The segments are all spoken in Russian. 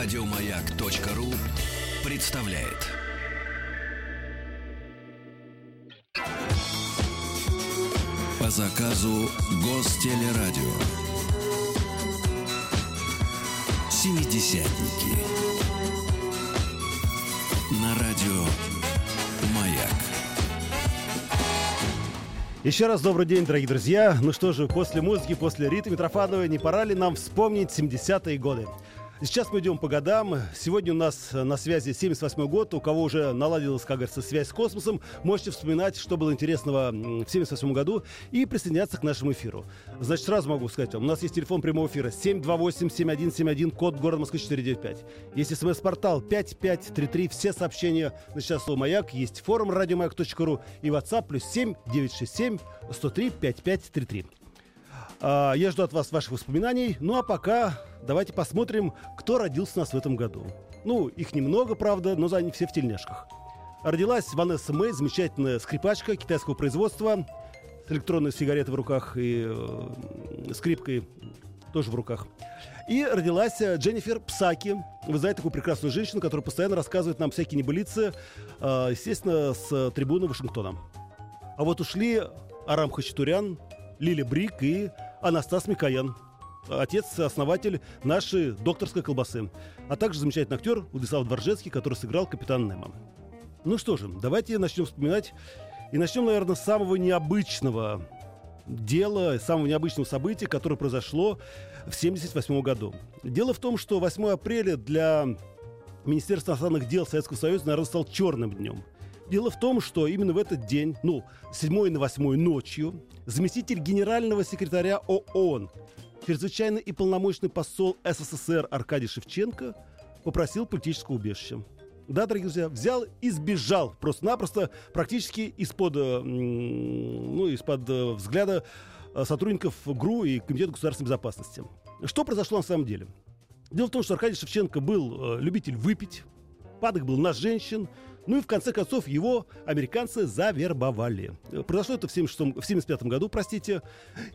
Радиомаяк.ру представляет. По заказу Гостелерадио. Семидесятники. На радио Маяк. Еще раз добрый день, дорогие друзья. Ну что же, после музыки, после Риты Митрофановой, не пора ли нам вспомнить 70-е годы? Сейчас мы идем по годам. Сегодня у нас на связи 78 год. У кого уже наладилась, как говорится, связь с космосом, можете вспоминать, что было интересного в 78 году и присоединяться к нашему эфиру. Значит, сразу могу сказать вам, у нас есть телефон прямого эфира 728-7171, код города Москвы 495. Есть смс-портал 5533, все сообщения на час слово «Маяк». Есть форум радиомаяк.ру и WhatsApp плюс 7 967 103 5533. А, Я жду от вас ваших воспоминаний. Ну а пока давайте посмотрим, кто родился у нас в этом году. Ну, их немного, правда, но они все в тельняшках. Родилась Ванесса Мэй, замечательная скрипачка китайского производства, с электронной сигаретой в руках и э, скрипкой тоже в руках. И родилась э, Дженнифер Псаки. Вы знаете такую прекрасную женщину, которая постоянно рассказывает нам всякие небылицы, э, естественно, с трибуны Вашингтона. А вот ушли Арам Хачатурян, Лили Брик и Анастас Микоян, отец-основатель нашей докторской колбасы, а также замечательный актер Владислав Дворжецкий, который сыграл капитана Немо. Ну что же, давайте начнем вспоминать. И начнем, наверное, с самого необычного дела, самого необычного события, которое произошло в 1978 году. Дело в том, что 8 апреля для Министерства иностранных дел Советского Союза, наверное, стал черным днем. Дело в том, что именно в этот день, ну, 7 на 8 ночью, заместитель генерального секретаря ООН, чрезвычайный и полномочный посол СССР Аркадий Шевченко попросил политического убежища. Да, дорогие друзья, взял и сбежал просто-напросто, практически из-под, э, ну, из-под э, взгляда э, сотрудников ГРУ и Комитета государственной безопасности. Что произошло на самом деле? Дело в том, что Аркадий Шевченко был любитель выпить, падок был на женщин, ну и в конце концов его американцы завербовали. Произошло это в 76 в 75 году, простите.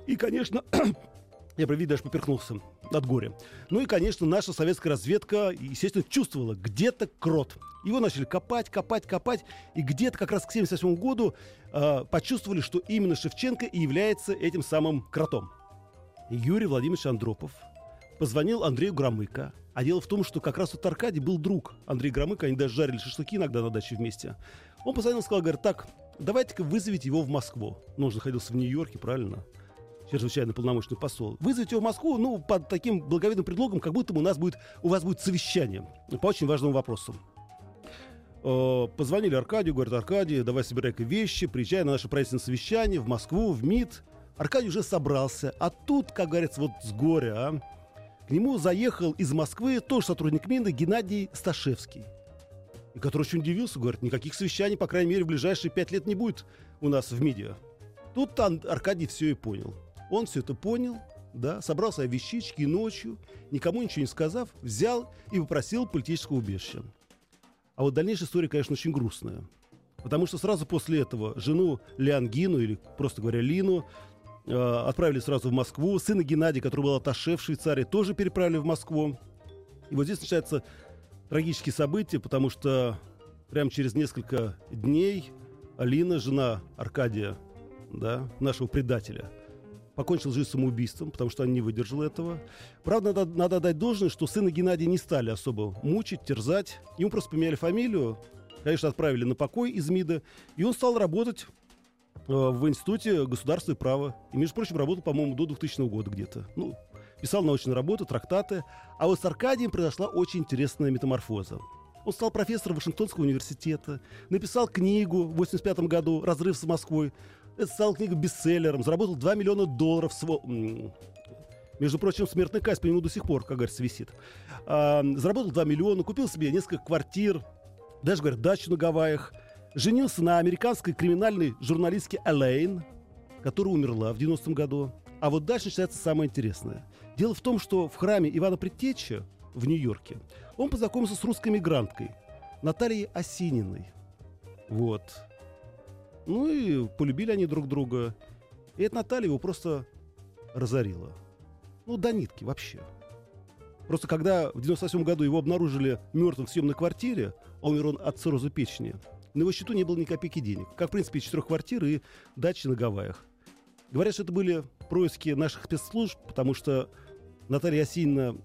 И, конечно, я, правда, даже поперхнулся от горя. Ну и, конечно, наша советская разведка, естественно, чувствовала где-то крот. Его начали копать, копать, копать. И где-то как раз к 78 году э, почувствовали, что именно Шевченко и является этим самым кротом. Юрий Владимирович Андропов позвонил Андрею Громыко. А дело в том, что как раз вот Аркадий был друг Андрея Громыко, они даже жарили шашлыки иногда на даче вместе. Он позвонил и сказал, говорит, так, давайте-ка вызовите его в Москву. Ну, он же находился в Нью-Йорке, правильно? чрезвычайно полномочный посол. Вызовите его в Москву, ну, под таким благовидным предлогом, как будто у нас будет, у вас будет совещание по очень важному вопросу. Э, Позвонили Аркадию, говорят, Аркадий, давай собирай-ка вещи, приезжай на наше правительственное совещание в Москву, в МИД. Аркадий уже собрался, а тут, как говорится, вот с горя, а, к нему заехал из Москвы тоже сотрудник МИДа Геннадий Сташевский. И который очень удивился, говорит, никаких совещаний, по крайней мере, в ближайшие пять лет не будет у нас в МИДе. Тут Аркадий все и понял. Он все это понял, да, собрал свои вещички и ночью, никому ничего не сказав, взял и попросил политического убежища. А вот дальнейшая история, конечно, очень грустная. Потому что сразу после этого жену Леонгину, или просто говоря, Лину, отправили сразу в Москву. Сына Геннадия, который был атташе в Швейцарии, тоже переправили в Москву. И вот здесь начинаются трагические события, потому что прямо через несколько дней Алина, жена Аркадия, да, нашего предателя, покончил жизнь самоубийством, потому что он не выдержал этого. Правда, надо, надо дать должное, что сына Геннадия не стали особо мучить, терзать. Ему просто поменяли фамилию, конечно, отправили на покой из МИДа, и он стал работать э, в Институте государства и права. И, между прочим, работал, по-моему, до 2000 года где-то. Ну, писал научные работы, трактаты. А вот с Аркадием произошла очень интересная метаморфоза. Он стал профессором Вашингтонского университета, написал книгу в 85 году «Разрыв с Москвой». Это стал книгой бестселлером, заработал 2 миллиона долларов. Сво... Между прочим, смертная казнь по нему до сих пор, как говорится, висит. А, заработал 2 миллиона, купил себе несколько квартир, даже, говорят, дачу на Гавайях. Женился на американской криминальной журналистке Элейн, которая умерла в 90-м году. А вот дальше начинается самое интересное. Дело в том, что в храме Ивана Предтечи в Нью-Йорке он познакомился с русской мигранткой Натальей Осининой. Вот. Ну и полюбили они друг друга. И эта Наталья его просто разорила. Ну, до нитки вообще. Просто когда в 98 году его обнаружили мертвым в съемной квартире, а умер он от цирроза печени, на его счету не было ни копейки денег. Как, в принципе, четырех квартир и дачи на Гавайях. Говорят, что это были происки наших спецслужб, потому что Наталья Осинина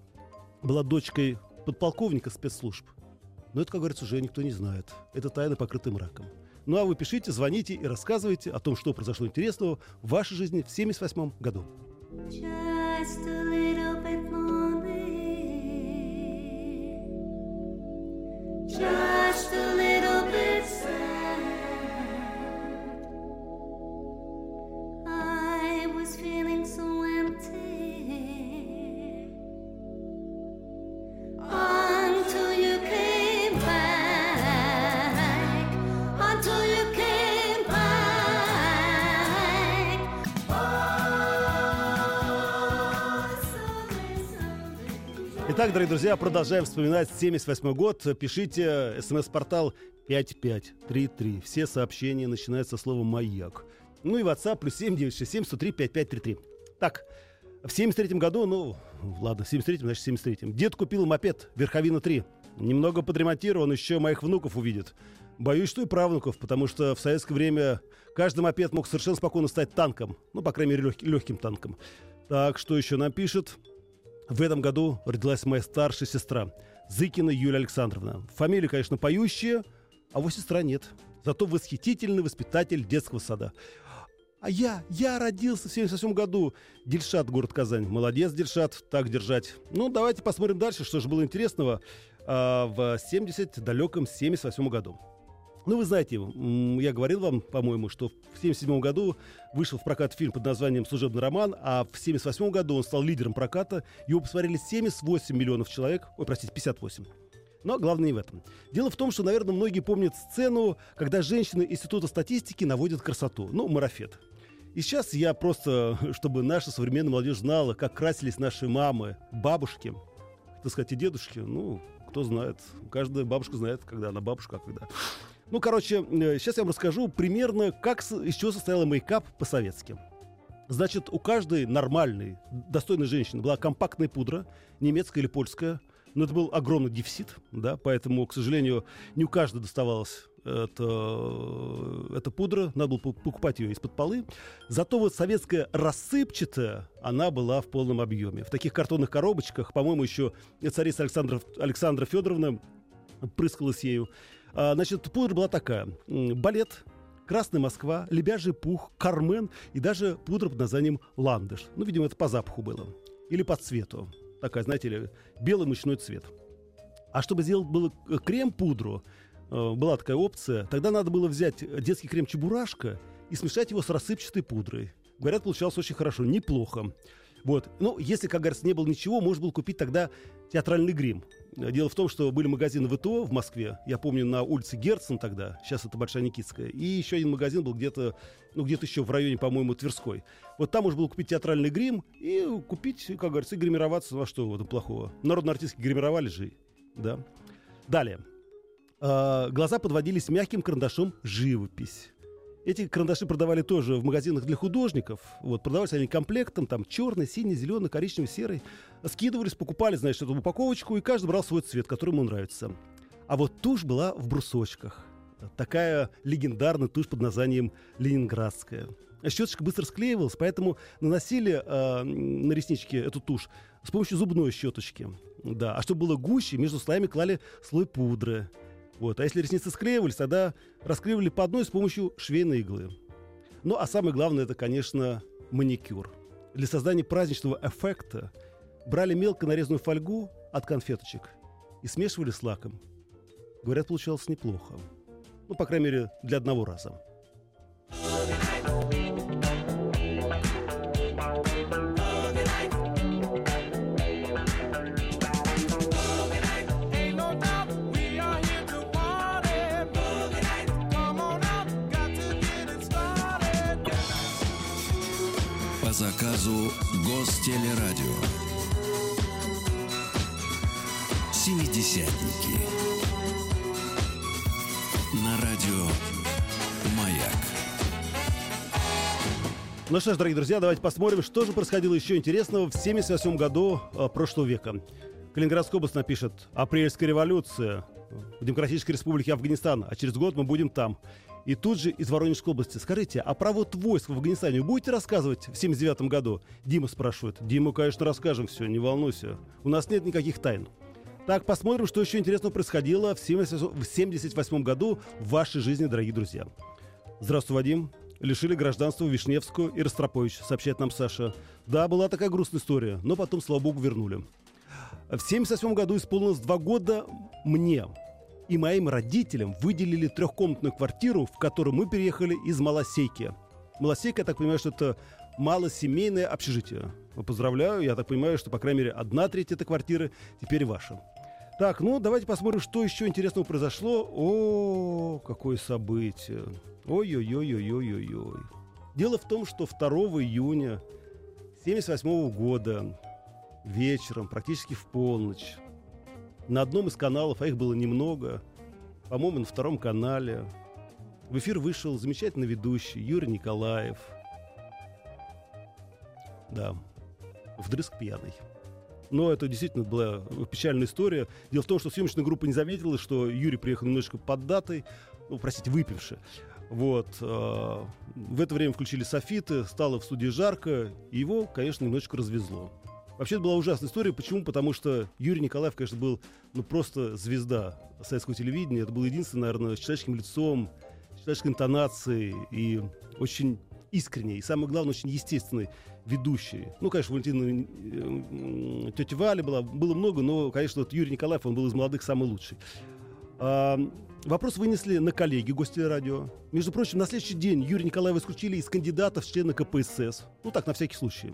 была дочкой подполковника спецслужб. Но это, как говорится, уже никто не знает. Это тайна, покрытая мраком. Ну а вы пишите, звоните и рассказывайте о том, что произошло интересного в вашей жизни в 1978 году. Итак, дорогие друзья, продолжаем вспоминать 78 год. Пишите смс-портал 5533. Все сообщения начинаются со слова «Маяк». Ну и WhatsApp плюс 7967 103 5533. Так, в 73 году, ну, ладно, в 73 значит, в 73 Дед купил мопед Верховина 3. Немного подремонтирован, еще моих внуков увидит. Боюсь, что и правнуков, потому что в советское время каждый мопед мог совершенно спокойно стать танком. Ну, по крайней мере, лег- легким танком. Так, что еще нам пишет? В этом году родилась моя старшая сестра, Зыкина Юлия Александровна. Фамилия, конечно, поющая, а вот сестра нет. Зато восхитительный воспитатель детского сада. А я, я родился в 77 году. Дельшат, город Казань. Молодец, Дельшат, так держать. Ну, давайте посмотрим дальше, что же было интересного а, в 70 далеком 78 году. Ну, вы знаете, я говорил вам, по-моему, что в 1977 году вышел в прокат фильм под названием «Служебный роман», а в 1978 году он стал лидером проката. Его посмотрели 78 миллионов человек. Ой, простите, 58. Но главное не в этом. Дело в том, что, наверное, многие помнят сцену, когда женщины Института статистики наводят красоту. Ну, марафет. И сейчас я просто, чтобы наша современная молодежь знала, как красились наши мамы, бабушки, так сказать, и дедушки. Ну, кто знает. Каждая бабушка знает, когда она бабушка, а когда ну, короче, сейчас э, я вам расскажу примерно, как, из чего состоял мейкап по-советски. Значит, у каждой нормальной, достойной женщины была компактная пудра, немецкая или польская, но это был огромный дефицит, да, поэтому, к сожалению, не у каждой доставалась эта, эта пудра, надо было покупать ее из-под полы. Зато вот советская рассыпчатая, она была в полном объеме. В таких картонных коробочках, по-моему, еще царица Александра, Александра Федоровна прыскалась ею. А, значит, пудра была такая. Балет, Красная Москва, Лебяжий пух, Кармен и даже пудра под названием Ландыш. Ну, видимо, это по запаху было. Или по цвету. Такая, знаете ли, белый мучной цвет. А чтобы сделать было э, крем-пудру, э, была такая опция, тогда надо было взять детский крем Чебурашка и смешать его с рассыпчатой пудрой. Говорят, получалось очень хорошо, неплохо. Вот. Ну, если, как говорится, не было ничего, можно было купить тогда театральный грим. Дело в том, что были магазины ВТО в Москве. Я помню, на улице Герцен тогда, сейчас это Большая Никитская. И еще один магазин был где-то, ну, где-то еще в районе, по-моему, Тверской. Вот там можно было купить театральный грим и купить, как говорится, и гримироваться. А что в этом плохого? Народные артистки гримировали же, да. Далее. А, глаза подводились мягким карандашом живопись. Эти карандаши продавали тоже в магазинах для художников. Вот, продавались они комплектом, там черный, синий, зеленый, коричневый, серый. Скидывались, покупали, значит, эту упаковочку, и каждый брал свой цвет, который ему нравится. А вот тушь была в брусочках. Такая легендарная тушь под названием «Ленинградская». Щеточка быстро склеивалась, поэтому наносили э, на реснички эту тушь с помощью зубной щеточки. Да. А чтобы было гуще, между слоями клали слой пудры. Вот. А если ресницы склеивались, тогда расклеивали по одной с помощью швейной иглы. Ну, а самое главное, это, конечно, маникюр. Для создания праздничного эффекта брали мелко нарезанную фольгу от конфеточек и смешивали с лаком. Говорят, получалось неплохо. Ну, по крайней мере, для одного раза. Заказу Гостелерадио. Семидесятники. На радио «Маяк». Ну что ж, дорогие друзья, давайте посмотрим, что же происходило еще интересного в 78 году э, прошлого века. Калининградская область напишет «Апрельская революция» в Демократической Республике Афганистан, а через год мы будем там. И тут же из Воронежской области. Скажите, а про вот войск в Афганистане вы будете рассказывать в 79 году? Дима спрашивает. Дима, конечно, расскажем все, не волнуйся. У нас нет никаких тайн. Так, посмотрим, что еще интересного происходило в 78 году в вашей жизни, дорогие друзья. Здравствуй, Вадим. Лишили гражданства Вишневскую и Ростропович, сообщает нам Саша. Да, была такая грустная история, но потом, слава богу, вернули. В 78 году исполнилось два года мне и моим родителям выделили трехкомнатную квартиру, в которую мы переехали из Малосейки. Малосейка, я так понимаю, что это малосемейное общежитие. Поздравляю, я так понимаю, что, по крайней мере, одна треть этой квартиры теперь ваша. Так, ну давайте посмотрим, что еще интересного произошло. О, какое событие. Ой-ой-ой-ой-ой-ой. Дело в том, что 2 июня 1978 года вечером, практически в полночь, на одном из каналов, а их было немного, по-моему, на втором канале, в эфир вышел замечательный ведущий Юрий Николаев. Да, вдрызг пьяный. Но это действительно была печальная история. Дело в том, что съемочная группа не заметила, что Юрий приехал немножко под датой, ну, простите, выпивший. Вот. Э, в это время включили софиты, стало в студии жарко, и его, конечно, немножечко развезло. Вообще, это была ужасная история. Почему? Потому что Юрий Николаев, конечно, был ну, просто звезда советского телевидения. Это был единственный, наверное, с человеческим лицом, с человеческой интонацией и очень искренний, и самое главное, очень естественный ведущий. Ну, конечно, Валентина э, тетя Валя была, было много, но, конечно, вот Юрий Николаев, он был из молодых самый лучший. А, вопрос вынесли на коллеги радио. Между прочим, на следующий день Юрия Николаева исключили из кандидатов в члены КПСС. Ну, так, на всякий случай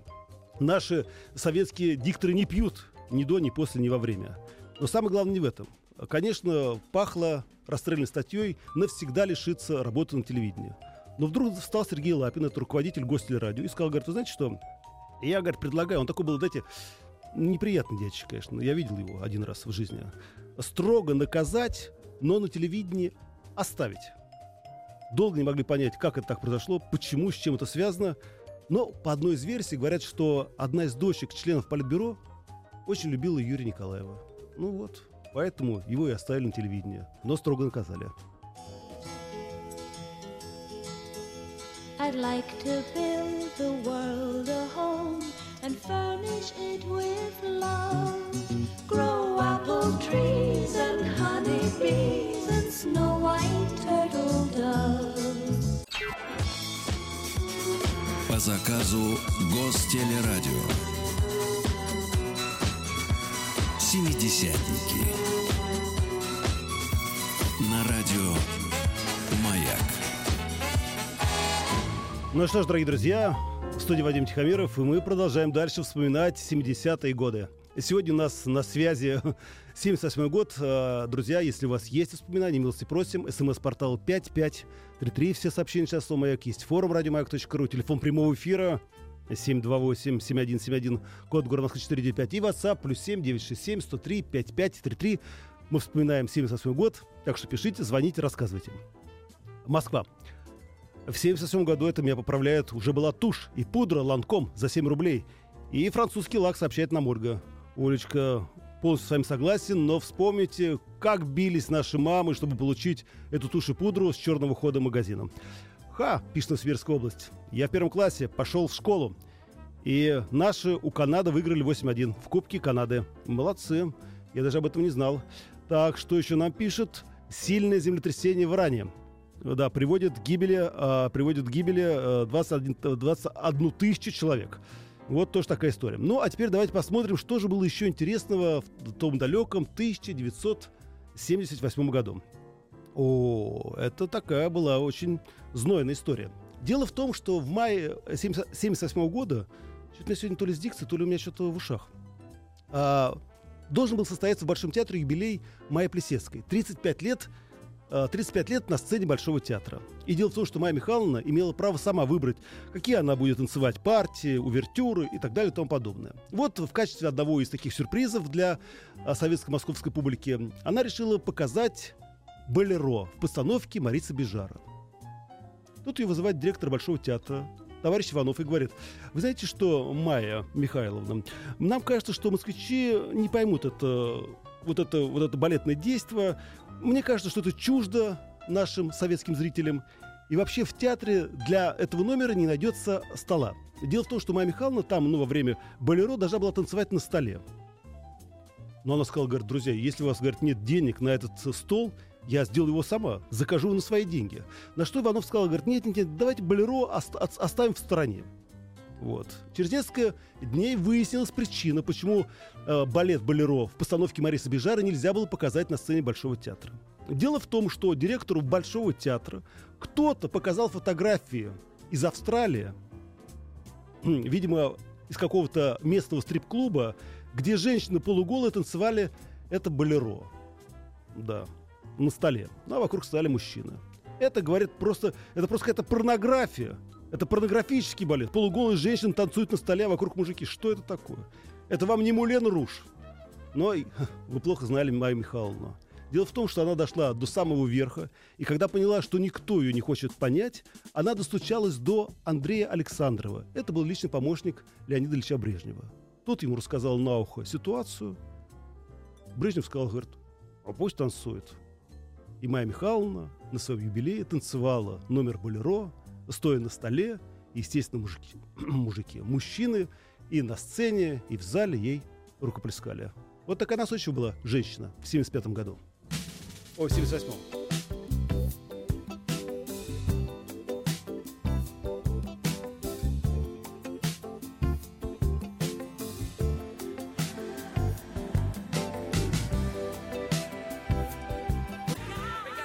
наши советские дикторы не пьют ни до, ни после, ни во время. Но самое главное не в этом. Конечно, пахло расстрельной статьей навсегда лишиться работы на телевидении. Но вдруг встал Сергей Лапин, это руководитель гостелерадио, и сказал, говорит, вы знаете что, я, говорит, предлагаю, он такой был, знаете, неприятный дядечка, конечно, я видел его один раз в жизни, строго наказать, но на телевидении оставить. Долго не могли понять, как это так произошло, почему, с чем это связано. Но по одной из версий говорят, что одна из дочек членов Политбюро очень любила Юрия Николаева. Ну вот, поэтому его и оставили на телевидении, но строго наказали. I'd like to build the world a home and furnish it with love. Grow apple trees and honey and snow white turtle doves. По заказу Гостелерадио. Семидесятники. На радио «Маяк». Ну что ж, дорогие друзья, в студии Вадим Тихомиров, и мы продолжаем дальше вспоминать 70-е годы. Сегодня у нас на связи 78 год. А, друзья, если у вас есть воспоминания, милости просим. СМС-портал 5533. Все сообщения сейчас у Маяк есть. Форум радиомаяк.ру. Телефон прямого эфира 728-7171. Код города Москвы 495. И WhatsApp плюс 7 967 103 5533. Мы вспоминаем 78 год. Так что пишите, звоните, рассказывайте. Москва. В 77 году, это меня поправляет, уже была тушь и пудра ланком за 7 рублей. И французский лак сообщает нам Ольга. Олечка, полностью с вами согласен, но вспомните, как бились наши мамы, чтобы получить эту тушь и пудру с черного хода магазина. Ха, пишет Новосибирская область. Я в первом классе пошел в школу. И наши у Канады выиграли 8-1 в Кубке Канады. Молодцы. Я даже об этом не знал. Так, что еще нам пишет? Сильное землетрясение в Иране. Да, приводит к гибели, э, приводит к гибели э, 21, 21 тысячу человек. Вот тоже такая история. Ну, а теперь давайте посмотрим, что же было еще интересного в том далеком 1978 году. О, это такая была очень знойная история. Дело в том, что в мае 1978 года, чуть на сегодня то ли с дикцией, то ли у меня что-то в ушах, а, должен был состояться в Большом театре юбилей Майя Плесецкой. 35 лет 35 э, лет на сцене Большого театра. И дело в том, что Майя Михайловна имела право сама выбрать, какие она будет танцевать партии, увертюры и так далее и тому подобное. Вот в качестве одного из таких сюрпризов для э, советско-московской публики она решила показать «Болеро» в постановке Марицы Бежара. Тут ее вызывает директор Большого театра, товарищ Иванов и говорит, вы знаете что, Майя Михайловна, нам кажется, что москвичи не поймут это, вот это, вот это балетное действие. Мне кажется, что это чуждо нашим советским зрителям. И вообще в театре для этого номера не найдется стола. Дело в том, что Майя Михайловна там, ну, во время болеро должна была танцевать на столе. Но она сказала, говорит, друзья, если у вас, говорит, нет денег на этот стол, я сделаю его сама, закажу на свои деньги. На что Иванов сказал, говорит, нет, нет, нет, давайте болеро оставим в стороне. Вот. Через несколько дней выяснилась причина, почему э, балет «Болеро» в постановке Мариса Бежара нельзя было показать на сцене Большого театра. Дело в том, что директору Большого театра кто-то показал фотографии из Австралии, видимо, из какого-то местного стрип-клуба, где женщины полуголые танцевали это «Болеро». Да на столе, ну, а вокруг стояли мужчины. Это говорит просто, это просто какая-то порнография. Это порнографический балет. Полуголые женщины танцуют на столе, а вокруг мужики. Что это такое? Это вам не Мулен Руш. Но вы плохо знали Майю Михайловну. Дело в том, что она дошла до самого верха, и когда поняла, что никто ее не хочет понять, она достучалась до Андрея Александрова. Это был личный помощник Леонида Ильича Брежнева. Тот ему рассказал на ухо ситуацию. Брежнев сказал, говорит, а пусть танцует. И Майя Михайловна на своем юбилее танцевала номер болеро, стоя на столе, естественно, мужики, мужики, мужчины и на сцене, и в зале ей рукоплескали. Вот такая настойчивая была женщина в 75 году. О, в 78-м.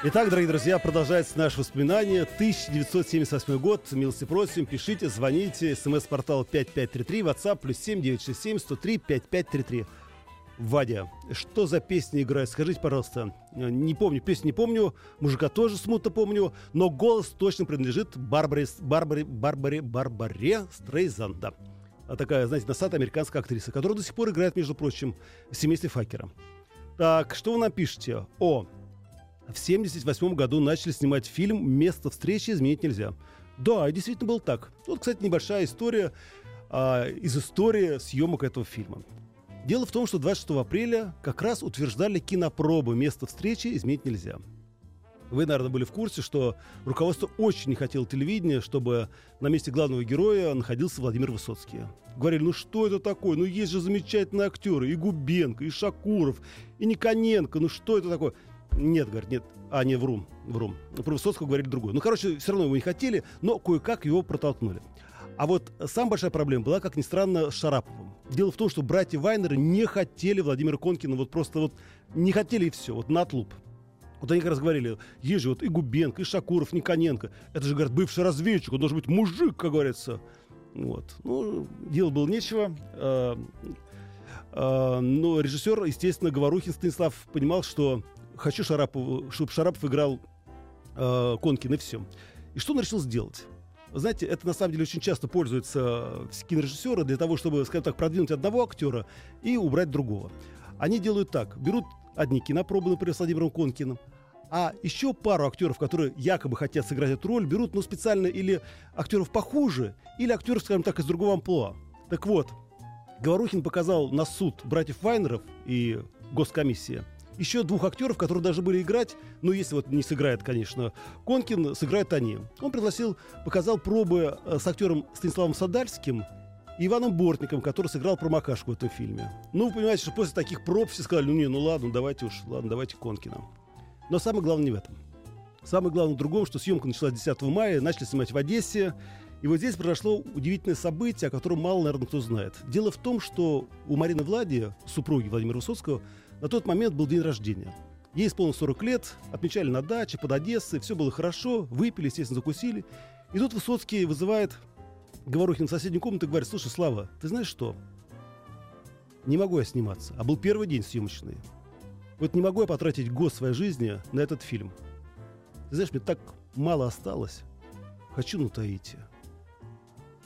Итак, дорогие друзья, продолжается наше воспоминание. 1978 год. Милости просим, пишите, звоните. СМС-портал 5533, WhatsApp плюс 7967 103 5533. Вадя, что за песня играет? Скажите, пожалуйста. Не помню, песню не помню, мужика тоже смутно помню, но голос точно принадлежит Барбаре, Барбаре, Барбаре, Барбаре Стрейзанда. А такая, знаете, носатая американская актриса, которая до сих пор играет, между прочим, в семействе Факера. Так, что вы напишите? О, в 1978 году начали снимать фильм «Место встречи изменить нельзя». Да, действительно был так. Вот, кстати, небольшая история а, из истории съемок этого фильма. Дело в том, что 26 апреля как раз утверждали кинопробы «Место встречи изменить нельзя». Вы, наверное, были в курсе, что руководство очень не хотело телевидения, чтобы на месте главного героя находился Владимир Высоцкий. Говорили, ну что это такое? Ну есть же замечательные актеры. И Губенко, и Шакуров, и Никоненко. Ну что это такое? Нет, говорит, нет. А, не, вру, вру. Про Высоцкого говорили другое. Ну, короче, все равно его не хотели, но кое-как его протолкнули. А вот самая большая проблема была, как ни странно, с Шараповым. Дело в том, что братья Вайнеры не хотели Владимира Конкина, вот просто вот не хотели и все, вот на отлуп. Вот они как раз говорили, есть же вот и Губенко, и Шакуров, Никоненко. Это же, говорят, бывший разведчик, он должен быть мужик, как говорится. Вот. Ну, дело было нечего. А, а, но режиссер, естественно, Говорухин Станислав понимал, что хочу Шарапов, чтобы Шарапов играл э, Конкин и все. И что он решил сделать? Знаете, это на самом деле очень часто пользуются кинорежиссеры для того, чтобы, скажем так, продвинуть одного актера и убрать другого. Они делают так. Берут одни кинопробы, например, с Владимиром Конкиным, а еще пару актеров, которые якобы хотят сыграть эту роль, берут, ну, специально или актеров похуже, или актеров, скажем так, из другого амплуа. Так вот, Говорухин показал на суд братьев Вайнеров и госкомиссия – еще двух актеров, которые даже были играть, ну, если вот не сыграет, конечно, Конкин, сыграют они. Он пригласил, показал пробы э, с актером Станиславом Садальским и Иваном Бортником, который сыграл промокашку в этом фильме. Ну, вы понимаете, что после таких проб все сказали, ну, не, ну, ладно, давайте уж, ладно, давайте Конкина. Но самое главное не в этом. Самое главное в другом, что съемка началась 10 мая, начали снимать в Одессе, и вот здесь произошло удивительное событие, о котором мало, наверное, кто знает. Дело в том, что у Марины Влади, супруги Владимира Высоцкого, на тот момент был день рождения. Ей исполнилось 40 лет, отмечали на даче под Одессой, все было хорошо, выпили, естественно, закусили. И тут Высоцкий вызывает Говорухин в соседнюю комнату и говорит, слушай, Слава, ты знаешь что? Не могу я сниматься, а был первый день съемочный. Вот не могу я потратить год своей жизни на этот фильм. Ты знаешь, мне так мало осталось. Хочу на Таити.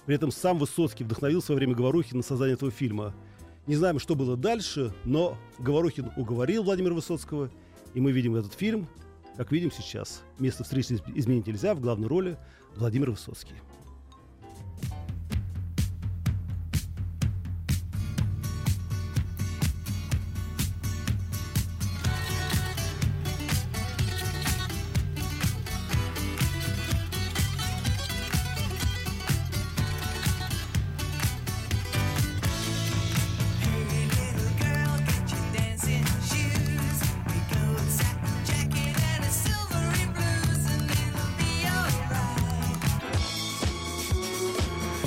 При этом сам Высоцкий вдохновился во время Говорухина на создание этого фильма – не знаем, что было дальше, но Говорухин уговорил Владимира Высоцкого, и мы видим этот фильм, как видим сейчас. Место встречи изменить нельзя, в главной роли Владимир Высоцкий.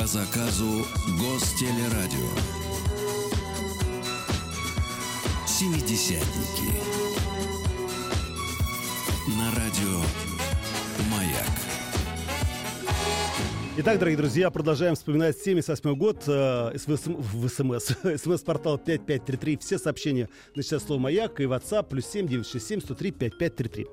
Заказу Гостелерадио. Семидесятники. На радио «Маяк». Итак, дорогие друзья, продолжаем вспоминать 78 год э, в СМС. СМС-портал 5533. Все сообщения начинают слово «Маяк» и WhatsApp плюс 7 967 103 5533.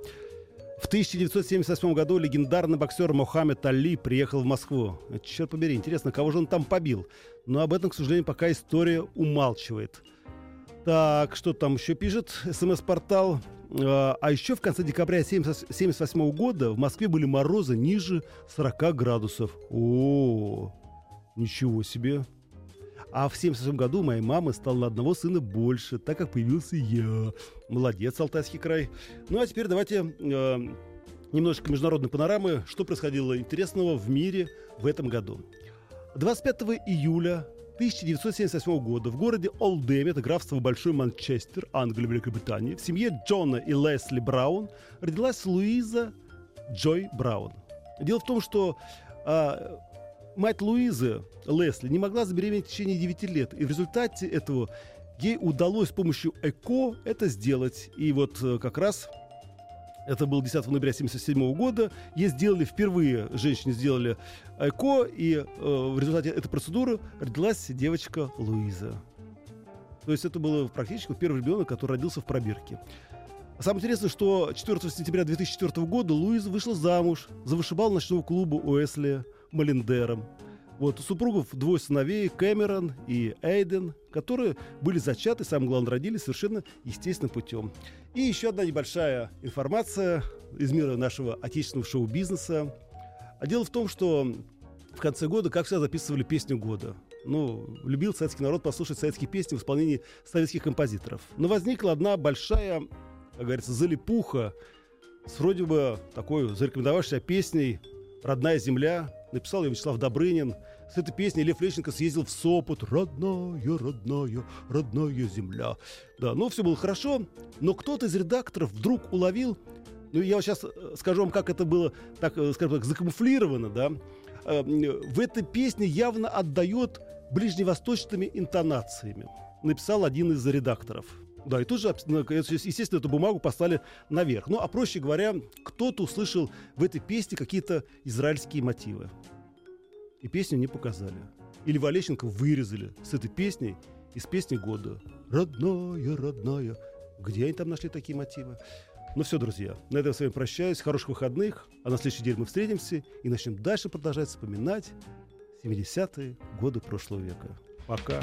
В 1978 году легендарный боксер Мохаммед Али приехал в Москву. Черт побери, интересно, кого же он там побил? Но об этом, к сожалению, пока история умалчивает. Так, что там еще пишет СМС-портал? А, а еще в конце декабря 1978 года в Москве были морозы ниже 40 градусов. О, ничего себе. А в 77 году моей мамы стало на одного сына больше, так как появился я. Молодец, Алтайский край. Ну а теперь давайте э, немножечко международной панорамы, что происходило интересного в мире в этом году. 25 июля 1978 года в городе Олдеме, это графство Большой Манчестер, Англия, Великобритания, в семье Джона и Лесли Браун родилась Луиза Джой Браун. Дело в том, что а, мать Луизы, Лесли, не могла забеременеть в течение 9 лет. И в результате этого ей удалось с помощью ЭКО это сделать. И вот э, как раз это было 10 ноября 1977 года. Ей сделали впервые, женщине сделали ЭКО, и э, в результате этой процедуры родилась девочка Луиза. То есть это был практически первый ребенок, который родился в пробирке. Самое интересное, что 4 сентября 2004 года Луиза вышла замуж за вышибал ночного клуба Уэсли Малиндером. Вот у супругов двое сыновей, Кэмерон и Эйден, которые были зачаты, самое главное, родились совершенно естественным путем. И еще одна небольшая информация из мира нашего отечественного шоу-бизнеса. А дело в том, что в конце года, как всегда, записывали песню года. Ну, любил советский народ послушать советские песни в исполнении советских композиторов. Но возникла одна большая, как говорится, залипуха с вроде бы такой зарекомендовавшейся песней «Родная земля», написал ее Вячеслав Добрынин. С этой песней Лев Лещенко съездил в Сопот. Родная, родная, родная земля. Да, ну все было хорошо, но кто-то из редакторов вдруг уловил, ну я вот сейчас э, скажу вам, как это было, так, э, скажем так, закамуфлировано, да, э, в этой песне явно отдает ближневосточными интонациями. Написал один из редакторов. Да, и тут же, естественно, эту бумагу поставили наверх. Ну, а проще говоря, кто-то услышал в этой песне какие-то израильские мотивы. И песню не показали. Или Валещенко вырезали с этой песней из песни года. «Родная, родная». Где они там нашли такие мотивы? Ну все, друзья, на этом с вами прощаюсь. Хороших выходных. А на следующей неделе мы встретимся и начнем дальше продолжать вспоминать 70-е годы прошлого века. Пока.